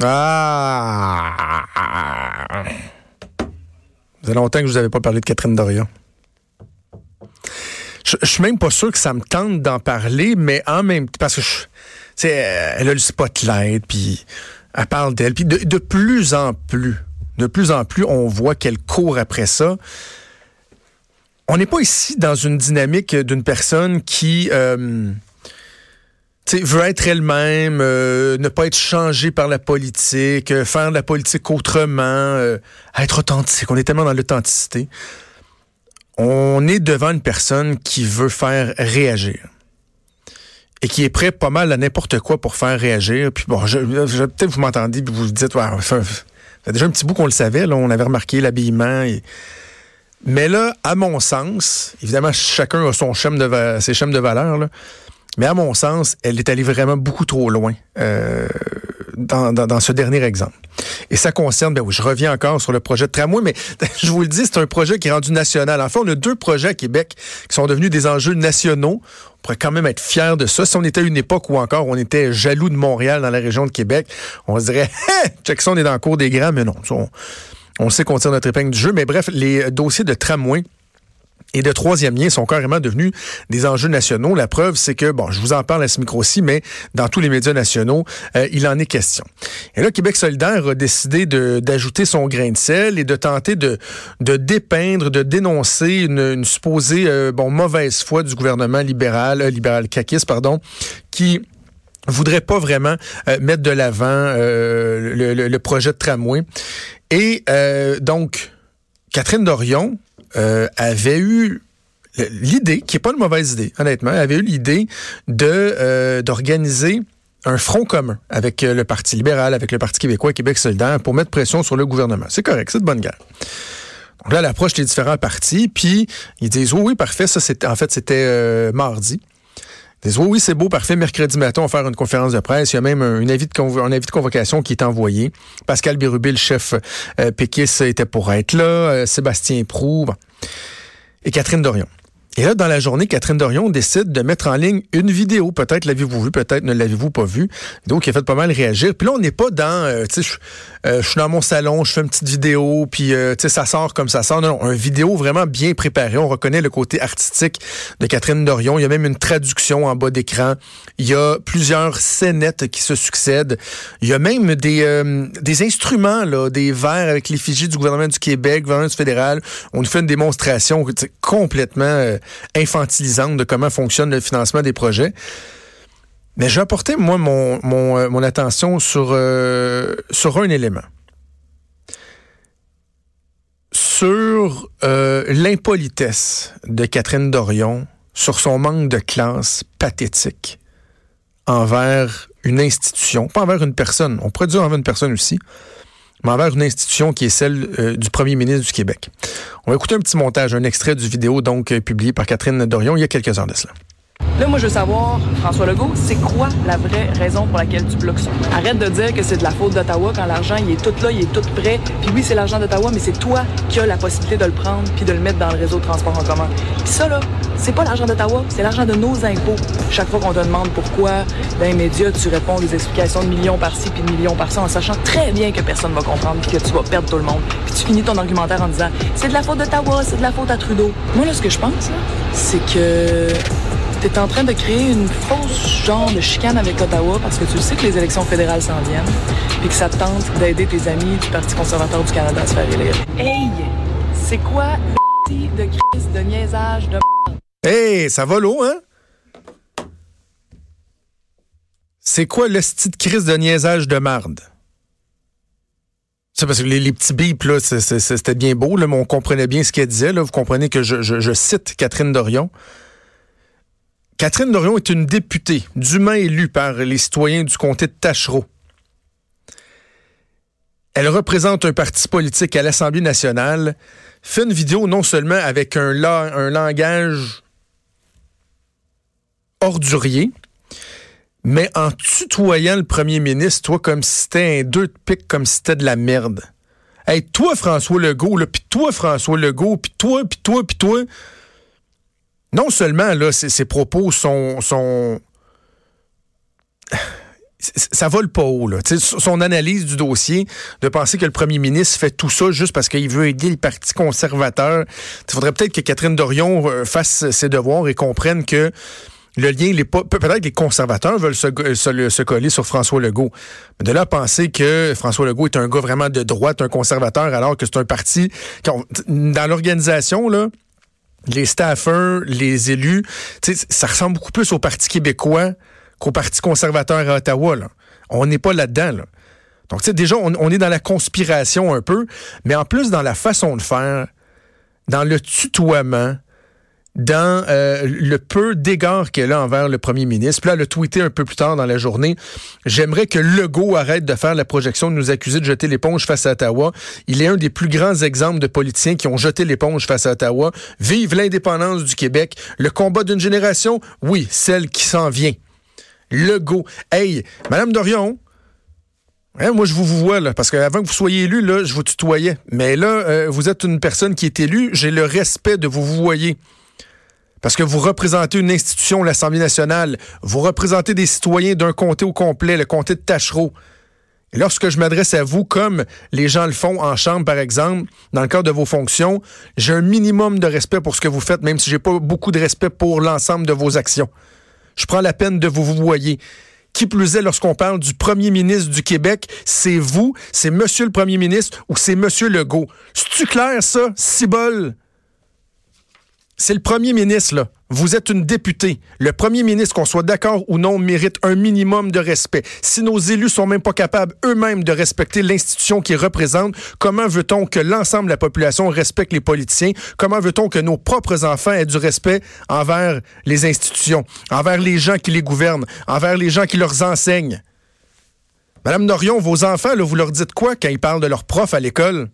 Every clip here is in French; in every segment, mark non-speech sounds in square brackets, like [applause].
Ah! Ça fait longtemps que je vous avais pas parlé de Catherine Dorion. Je, je suis même pas sûr que ça me tente d'en parler, mais en même temps, parce que je, elle a le spotlight, puis elle parle d'elle, puis de, de plus en plus, de plus en plus, on voit qu'elle court après ça. On n'est pas ici dans une dynamique d'une personne qui euh, tu sais, veut être elle-même, euh, ne pas être changée par la politique, euh, faire de la politique autrement, euh, être authentique. On est tellement dans l'authenticité. On est devant une personne qui veut faire réagir et qui est prêt pas mal à n'importe quoi pour faire réagir. Puis bon, je, peut-être vous m'entendez puis vous vous dites, ouais, ça fait déjà un petit bout qu'on le savait, là, on avait remarqué l'habillement. Mais là, à mon sens, évidemment, chacun a son schème de ses schèmes de valeur, là, mais à mon sens, elle est allée vraiment beaucoup trop loin euh, dans, ce dernier exemple. Et ça concerne, ben oui, je reviens encore sur le projet de tramway, mais [laughs] je vous le dis, c'est un projet qui est rendu national. En fait, on a deux projets à Québec qui sont devenus des enjeux nationaux. On pourrait quand même être fiers de ça. Si on était à une époque où encore on était jaloux de Montréal dans la région de Québec, on se dirait, [laughs] Hein, check ça, on est dans le cours des grands, mais non. on sait qu'on tire notre épingle du jeu. Mais bref, les dossiers de tramway et de troisième lien sont carrément devenus des enjeux nationaux. La preuve, c'est que, bon, je vous en parle à ce micro-ci, mais dans tous les médias nationaux, euh, il en est question. Et là, Québec solidaire a décidé d'ajouter son grain de sel et de tenter de, dépeindre, de dénoncer une, supposée euh, bon, mauvaise foi du gouvernement libéral, euh, libéral caquiste, pardon, qui voudrait pas vraiment mettre de l'avant le, le- projet de tramway. Et donc, Catherine Dorion euh, avait eu l'idée, qui est pas une mauvaise idée, honnêtement, avait eu l'idée de euh, d'organiser un front commun avec euh, le Parti libéral, avec le Parti québécois Québec solidaire pour mettre pression sur le gouvernement. C'est correct, c'est de bonne guerre. Donc là, elle approche les différents partis, puis ils disent oui, oui, parfait, ça c'était en fait c'était euh, mardi. Oui, c'est beau, parfait. Mercredi matin, on va faire une conférence de presse. Il y a même un, une avis de convocation qui est envoyé. Pascal Bérubé, le chef euh, péquiste, était pour être là. Euh, Sébastien Prou bon. et Catherine Dorion. Et là, dans la journée, Catherine Dorion décide de mettre en ligne une vidéo. Peut-être l'avez-vous vu, peut-être ne l'avez-vous pas vu. Vidéo qui a fait pas mal réagir. Puis là, on n'est pas dans, euh, tu sais, je euh, suis dans mon salon, je fais une petite vidéo, puis euh, tu sais, ça sort comme ça sort. Non, non, un vidéo vraiment bien préparé. On reconnaît le côté artistique de Catherine Dorion. Il y a même une traduction en bas d'écran. Il y a plusieurs scénettes qui se succèdent. Il y a même des, euh, des instruments, là, des verres avec l'effigie du gouvernement du Québec, gouvernement du fédéral. On nous fait une démonstration complètement euh, infantilisante de comment fonctionne le financement des projets. Mais j'ai apporté, moi, mon, euh, attention sur, euh, sur un élément. Sur euh, l'impolitesse de Catherine Dorion, sur son manque de classe pathétique envers une institution, pas envers une personne, on pourrait dire envers une personne aussi, mais envers une institution qui est celle euh, du premier ministre du Québec. On va écouter un petit montage, un extrait du vidéo donc euh, publié par Catherine Dorion il y a quelques heures de cela. Là, moi, je veux savoir, François Legault, c'est quoi la vraie raison pour laquelle tu bloques ça? Arrête de dire que c'est de la faute d'Ottawa quand l'argent, il est tout là, il est tout prêt. Puis oui, c'est l'argent d'Ottawa, mais c'est toi qui as la possibilité de le prendre puis de le mettre dans le réseau de transport en commun. Puis ça, là, c'est pas l'argent d'Ottawa, c'est l'argent de nos impôts. Chaque fois qu'on te demande pourquoi, dans les médias, tu réponds des explications de millions par-ci puis de millions par-ça en sachant très bien que personne va comprendre puis que tu vas perdre tout le monde. Puis tu finis ton argumentaire en disant c'est de la faute d'Ottawa, c'est de la faute à Trudeau. Moi, là, ce que je pense, c'est que T'es en train de créer une fausse genre de chicane avec Ottawa parce que tu sais que les élections fédérales s'en viennent puis que ça te tente d'aider tes amis du Parti conservateur du Canada à se faire élire. Hey! C'est quoi le de crise de niaisage de Hey, ça va l'eau, hein? C'est quoi le style de crise de niaisage de marde? C'est parce que les, petits bips, là, c'était bien beau, mais on comprenait bien ce qu'elle disait. Vous comprenez que je- je cite Catherine Dorion. Catherine Dorion est une députée dûment élue par les citoyens du comté de Tachereau. Elle représente un parti politique à l'Assemblée nationale, fait une vidéo non seulement avec un, langage ordurier, mais en tutoyant le premier ministre, toi, comme si c'était un deux de pique, comme si c'était de la merde. Hey, toi, François Legault, là, puis toi, François Legault, puis toi, puis toi, puis toi. Non seulement, là, ces, propos sont, sont [sighs] ça vole pas haut. Là. son analyse du dossier, de penser que le premier ministre fait tout ça juste parce qu'il veut aider le Parti conservateur. Il faudrait peut-être que Catherine Dorion euh, fasse ses devoirs et comprenne que le lien, peut-être que les conservateurs veulent se, coller sur François Legault. Mais de là à penser que François Legault est un gars vraiment de droite, un conservateur, alors que c'est un parti... Dans l'organisation, là, les staffers, les élus, ça ressemble beaucoup plus au Parti québécois qu'au Parti conservateur à Ottawa. On n'est pas là-dedans. Donc, tu sais, déjà, on, est dans la conspiration un peu, mais en plus dans la façon de faire, dans le tutoiement, dans euh, le peu d'égard qu'elle a envers le premier ministre. Puis là, elle a tweeté un peu plus tard dans la journée, j'aimerais que Legault arrête de faire la projection de nous accuser de jeter l'éponge face à Ottawa. Il est un des plus grands exemples de politiciens qui ont jeté l'éponge face à Ottawa. Vive l'indépendance du Québec. Le combat d'une génération, oui, celle qui s'en vient. Legault. Hey, Madame Dorion, hein, moi, je vous, vois, là, parce qu'avant que vous soyez élu, là, je vous tutoyais. Mais là, euh, vous êtes une personne qui est élue. J'ai le respect de vous voyez. Parce que vous représentez une institution, l'Assemblée nationale. Vous représentez des citoyens d'un comté au complet, le comté de Tachereau. Et lorsque je m'adresse à vous, comme les gens le font en chambre, par exemple, dans le cadre de vos fonctions, j'ai un minimum de respect pour ce que vous faites, même si j'ai pas beaucoup de respect pour l'ensemble de vos actions. Je prends la peine de vous vous. Qui plus est, lorsqu'on parle du premier ministre du Québec, c'est vous, c'est monsieur le premier ministre ou c'est monsieur Legault. C'est-tu clair, ça, Cibole? C'est le premier ministre, là. Vous êtes une députée. Le premier ministre, qu'on soit d'accord ou non, mérite un minimum de respect. Si nos élus sont même pas capables eux-mêmes de respecter l'institution qu'ils représentent, comment veut-on que l'ensemble de la population respecte les politiciens? Comment veut-on que nos propres enfants aient du respect envers les institutions, envers les gens qui les gouvernent, envers les gens qui leur enseignent? Madame Norion, vos enfants, là, vous leur dites quoi quand ils parlent de leurs profs à l'école?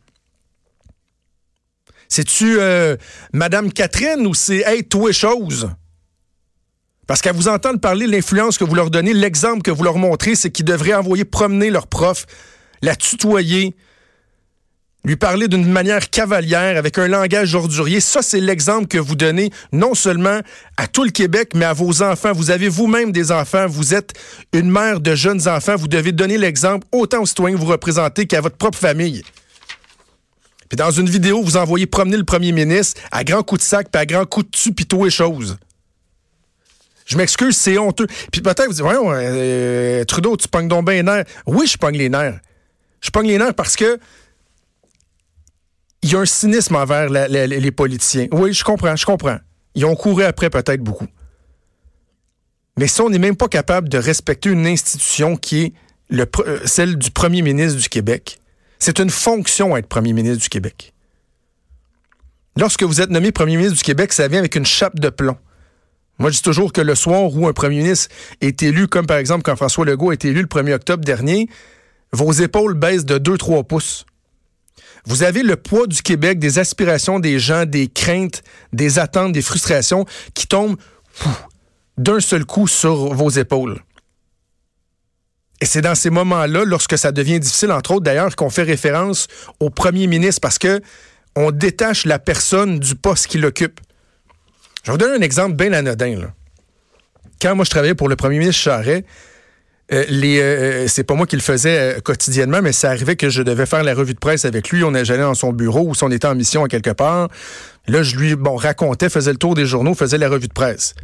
C'est-tu euh, Madame Catherine ou c'est Hey, toi chose? Parce qu'à vous entendre parler, l'influence que vous leur donnez, l'exemple que vous leur montrez, c'est qu'ils devraient envoyer promener leur prof, la tutoyer, lui parler d'une manière cavalière, avec un langage ordurier. Ça, c'est l'exemple que vous donnez non seulement à tout le Québec, mais à vos enfants. Vous avez vous-même des enfants, vous êtes une mère de jeunes enfants, vous devez donner l'exemple autant aux citoyens que vous représentez qu'à votre propre famille. Puis dans une vidéo, vous envoyez promener le premier ministre à grands coups de sac, puis à grands coups de tu, puis et choses. Je m'excuse, c'est honteux. Puis peut-être vous dites, voyons, euh, Trudeau, tu pognes donc bien les nerfs. Oui, je pogne les nerfs. Je pogne les nerfs parce que il y a un cynisme envers les politiciens. Oui, je comprends, je comprends. Ils ont couru après peut-être beaucoup. Mais si on n'est même pas capable de respecter une institution qui est euh, celle du premier ministre du Québec, c'est une fonction être premier ministre du Québec. Lorsque vous êtes nommé premier ministre du Québec, ça vient avec une chape de plomb. Moi, je dis toujours que le soir où un premier ministre est élu, comme par exemple quand François Legault été élu le 1er octobre dernier, vos épaules baissent de 2-3 pouces. Vous avez le poids du Québec, des aspirations des gens, des craintes, des attentes, des frustrations qui tombent d'un seul coup sur vos épaules. Et c'est dans ces moments-là, lorsque ça devient difficile, entre autres d'ailleurs, qu'on fait référence au premier ministre parce que on détache la personne du poste qu'il occupe. Je vais vous donner un exemple bien anodin. Quand moi je travaillais pour le premier ministre Charret, euh, les, euh, c'est pas moi qui le faisais euh, quotidiennement, mais ça arrivait que je devais faire la revue de presse avec lui. On j'allais dans son bureau ou si on était en mission à quelque part. Là, je lui racontais, faisais le tour des journaux, faisais la revue de presse.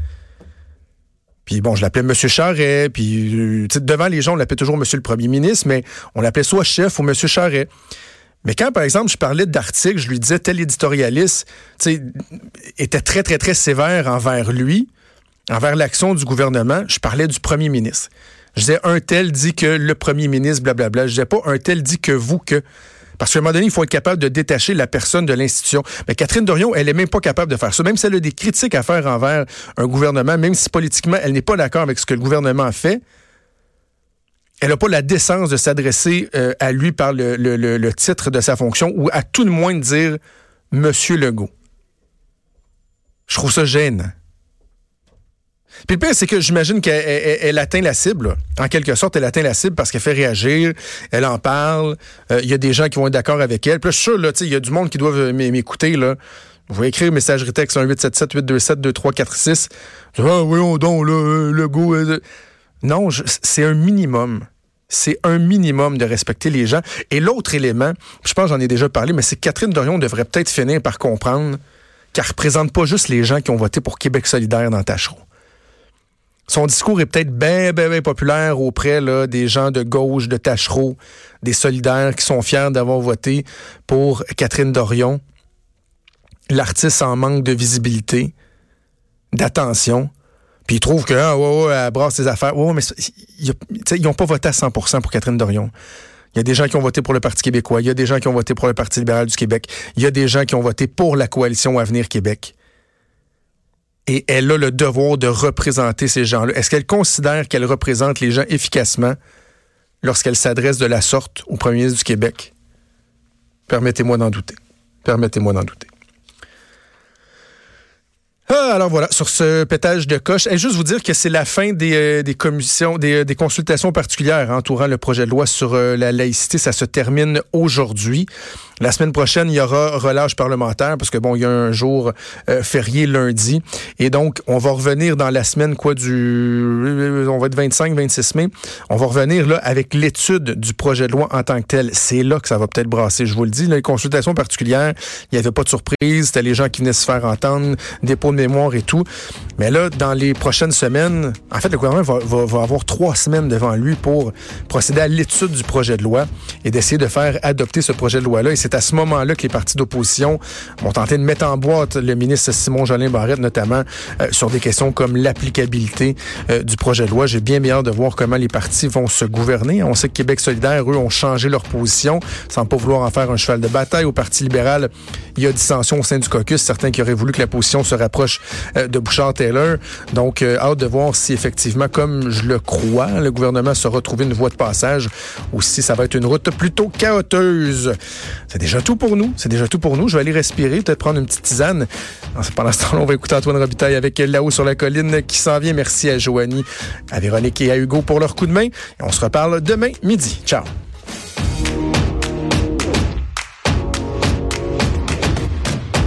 Puis bon, je l'appelais Monsieur Charret, puis euh, devant les gens, on l'appelait toujours Monsieur le Premier ministre, mais on l'appelait soit chef ou Monsieur Charret. Mais quand, par exemple, je parlais d'articles, je lui disais tel éditorialiste était très, très, très sévère envers lui, envers l'action du gouvernement, je parlais du premier ministre. Je disais un tel dit que le premier ministre, blablabla. Je disais pas un tel dit que vous que. Parce qu'à un moment donné, il faut être capable de détacher la personne de l'institution. Mais Catherine Dorion, elle est même pas capable de faire ça. Même si elle a des critiques à faire envers un gouvernement, même si politiquement, elle n'est pas d'accord avec ce que le gouvernement fait, elle n'a pas la décence de s'adresser euh, à lui par le, titre de sa fonction ou à tout le moins de dire Monsieur Legault. Je trouve ça gênant. Puis le pire, c'est que j'imagine qu'elle atteint la cible. En quelque sorte, elle atteint la cible parce qu'elle fait réagir, elle en parle. Euh, il y a des gens qui vont être d'accord avec elle. Puis je suis sûr, il y a du monde qui doit m'écouter. Là. Vous pouvez écrire messagerie texte 1-877-827-2346. Ah oui, on donc, là, le goût. Non, c'est un minimum. C'est un minimum de respecter les gens. Et l'autre élément, je pense j'en ai déjà parlé, mais c'est que Catherine Dorion devrait peut-être finir par comprendre qu'elle représente pas juste les gens qui ont voté pour Québec solidaire dans Tachereau. Son discours est peut-être bien, bien, bien populaire auprès des gens de gauche, de Tachereau, des solidaires qui sont fiers d'avoir voté pour Catherine Dorion. L'artiste en manque de visibilité, d'attention. Puis ils trouvent que, ah, ouais, ouais, elle brasse ses affaires. Mais ils n'ont pas voté à 100% pour Catherine Dorion. Il y a des gens qui ont voté pour le Parti québécois. Il y a des gens qui ont voté pour le Parti libéral du Québec. Il y a des gens qui ont voté pour la coalition Avenir Québec. Et elle a le devoir de représenter ces gens-là. Est-ce qu'elle considère qu'elle représente les gens efficacement lorsqu'elle s'adresse de la sorte au premier ministre du Québec? Permettez-moi d'en douter. Permettez-moi d'en douter. Ah, alors voilà, sur ce pétage de coche, et juste vous dire que c'est la fin des, euh, des commissions, des, euh, des, consultations particulières entourant le projet de loi sur euh, la laïcité. Ça se termine aujourd'hui. La semaine prochaine, il y aura relâche parlementaire parce que bon, il y a un jour férié lundi. Et donc, on va revenir dans la semaine, quoi, du, on va être 25, 26 mai. On va revenir là avec l'étude du projet de loi en tant que tel. C'est là que ça va peut-être brasser. Je vous le dis, les consultations particulières, il n'y avait pas de surprise. C'était les gens qui venaient se faire entendre, dépôt de mémoire et tout. Mais là, dans les prochaines semaines, en fait, le gouvernement va, avoir trois semaines devant lui pour procéder à l'étude du projet de loi et d'essayer de faire adopter ce projet de loi-là. Et c'est à ce moment-là que les partis d'opposition vont tenter de mettre en boîte le ministre Simon Jolin Barrette, notamment euh, sur des questions comme l'applicabilité euh, du projet de loi. J'ai bien bien hâte de voir comment les partis vont se gouverner. On sait que Québec solidaire, eux, ont changé leur position sans pas vouloir en faire un cheval de bataille. Au Parti libéral, il y a dissension au sein du caucus. Certains qui auraient voulu que la position se rapproche de Bouchard-Taylor. Donc, euh, hâte de voir si effectivement, comme je le crois, le gouvernement se retrouver une voie de passage ou si ça va être une route plutôt chaoteuse. C'est déjà tout pour nous. C'est déjà tout pour nous. Je vais aller respirer, peut-être prendre une petite tisane. Pendant ce temps-là, on va écouter Antoine Robitaille avec Là-haut sur la colline qui s'en vient. Merci à Joanie, à Véronique et à Hugo pour leur coup de main. On se reparle demain midi. Ciao.